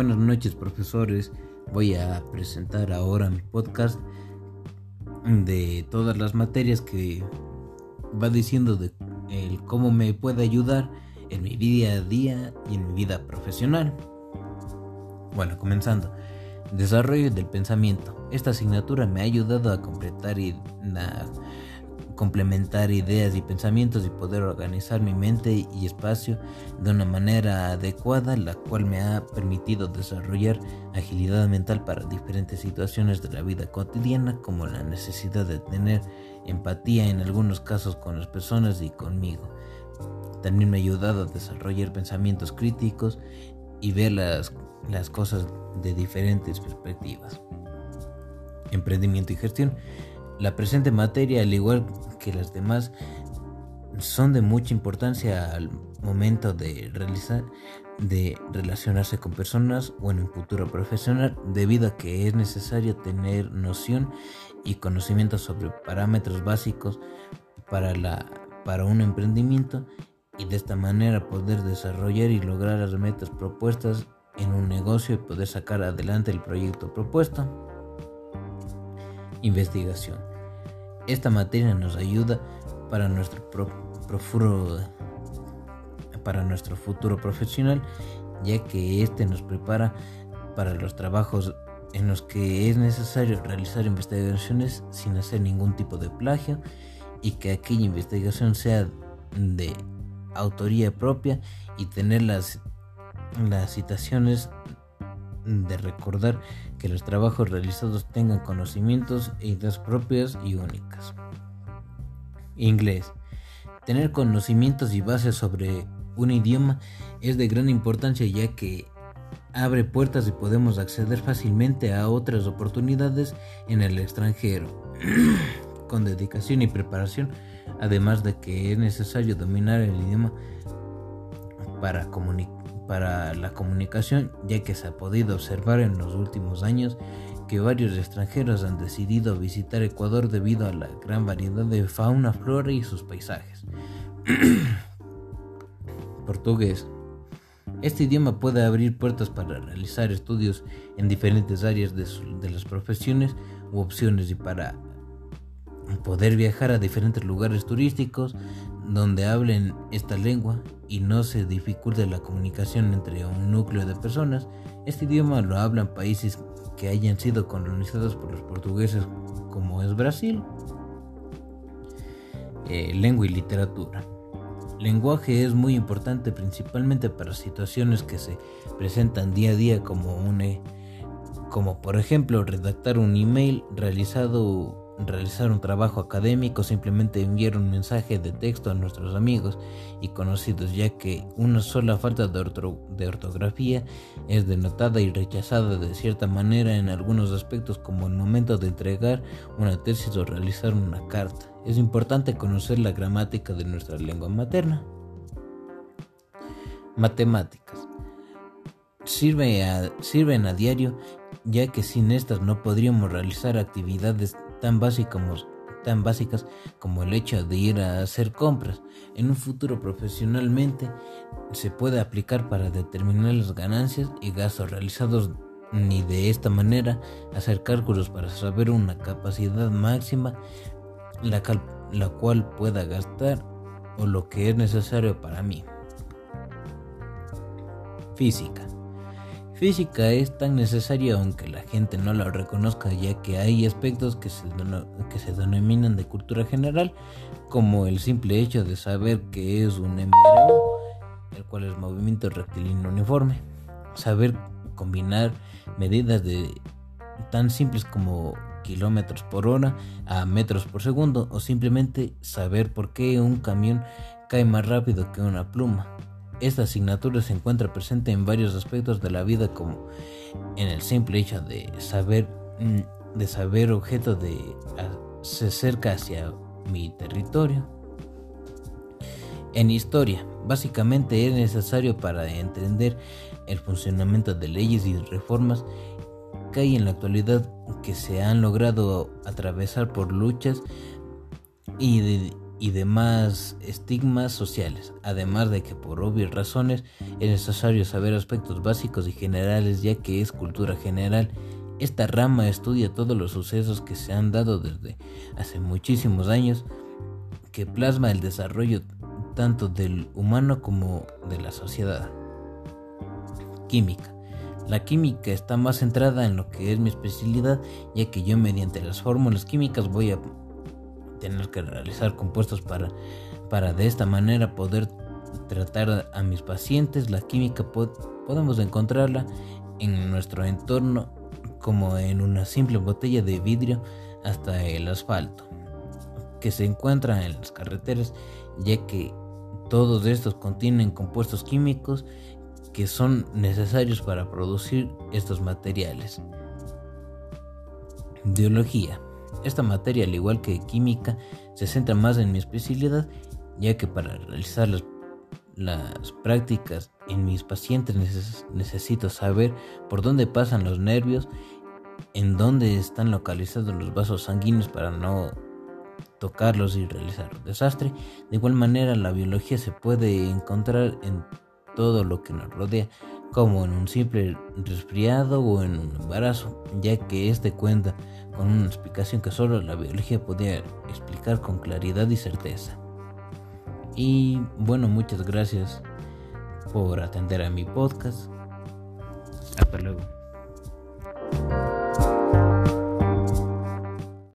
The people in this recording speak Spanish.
Buenas noches profesores, voy a presentar ahora mi podcast de todas las materias que va diciendo de el cómo me puede ayudar en mi día a día y en mi vida profesional. Bueno, comenzando. Desarrollo del pensamiento. Esta asignatura me ha ayudado a completar y a complementar ideas y pensamientos y poder organizar mi mente y espacio de una manera adecuada, la cual me ha permitido desarrollar agilidad mental para diferentes situaciones de la vida cotidiana, como la necesidad de tener empatía en algunos casos con las personas y conmigo. También me ha ayudado a desarrollar pensamientos críticos y ver las, las cosas de diferentes perspectivas. Emprendimiento y gestión. La presente materia, al igual que las demás, son de mucha importancia al momento de realizar de relacionarse con personas o en un futuro profesional debido a que es necesario tener noción y conocimiento sobre parámetros básicos para la para un emprendimiento y de esta manera poder desarrollar y lograr las metas propuestas en un negocio y poder sacar adelante el proyecto propuesto. Investigación. Esta materia nos ayuda para nuestro, para nuestro futuro profesional, ya que este nos prepara para los trabajos en los que es necesario realizar investigaciones sin hacer ningún tipo de plagio y que aquella investigación sea de autoría propia y tener las, las citaciones de recordar que los trabajos realizados tengan conocimientos e ideas propias y únicas. Inglés. Tener conocimientos y bases sobre un idioma es de gran importancia ya que abre puertas y podemos acceder fácilmente a otras oportunidades en el extranjero. Con dedicación y preparación además de que es necesario dominar el idioma para, para la comunicación, ya que se ha podido observar en los últimos años que varios extranjeros han decidido visitar Ecuador debido a la gran variedad de fauna, flora y sus paisajes. Portugués. Este idioma puede abrir puertas para realizar estudios en diferentes áreas de, de las profesiones u opciones y para poder viajar a diferentes lugares turísticos donde hablen esta lengua y no se dificulte la comunicación entre un núcleo de personas. Este idioma lo hablan países que hayan sido colonizados por los portugueses como es Brasil. Eh, lengua y literatura. Lenguaje es muy importante principalmente para situaciones que se presentan día a día como un, como por ejemplo redactar un email realizado realizar un trabajo académico, simplemente enviar un mensaje de texto a nuestros amigos y conocidos, ya que una sola falta de, ortografía es denotada y rechazada de cierta manera en algunos aspectos, como el momento de entregar una tesis o realizar una carta. Es importante conocer la gramática de nuestra lengua materna. Matemáticas. sirven a diario ya que sin estas no podríamos realizar actividades tan básicas, como el hecho de ir a hacer compras. En un futuro profesionalmente se puede aplicar para determinar las ganancias y gastos realizados ni de esta manera hacer cálculos para saber una capacidad máxima la cual pueda gastar o lo que es necesario para mí. Física. Física es tan necesaria aunque la gente no la reconozca ya que hay aspectos que se, que se denominan de cultura general como el simple hecho de saber que es un MRU, el cual es movimiento rectilíneo uniforme, saber combinar medidas de tan simples como kilómetros por hora a metros por segundo o simplemente saber por qué un camión cae más rápido que una pluma esta asignatura se encuentra presente en varios aspectos de la vida como en el simple hecho de saber mm, de saber objeto de se acerca hacia mi territorio. En historia, básicamente es necesario para entender el funcionamiento de leyes y reformas que hay en la actualidad que se han logrado atravesar por luchas y, y demás estigmas sociales, además de que por obvias razones es necesario saber aspectos básicos y generales ya que es cultura general. Esta rama estudia todos los sucesos que se han dado desde hace muchísimos años, que plasma el desarrollo tanto del humano como de la sociedad. Química. La química está más centrada en lo que es mi especialidad, ya que yo mediante las fórmulas químicas voy a tener que realizar compuestos para, para de esta manera poder tratar a mis pacientes. La química podemos encontrarla en nuestro entorno como en una simple botella de vidrio hasta el asfalto que se encuentra en las carreteras ya que todos estos contienen compuestos químicos que son necesarios para producir estos materiales. Biología esta materia, al igual que química, se centra más en mi especialidad, ya que para realizar las, prácticas en mis pacientes necesito saber por dónde pasan los nervios, en dónde están localizados los vasos sanguíneos para no tocarlos y realizar un desastre. De igual manera, la biología se puede encontrar en todo lo que nos rodea, como en un simple resfriado o en un embarazo, ya que este cuenta con una explicación que solo la biología podía explicar con claridad y certeza. Y bueno, muchas gracias por atender a mi podcast. Hasta luego.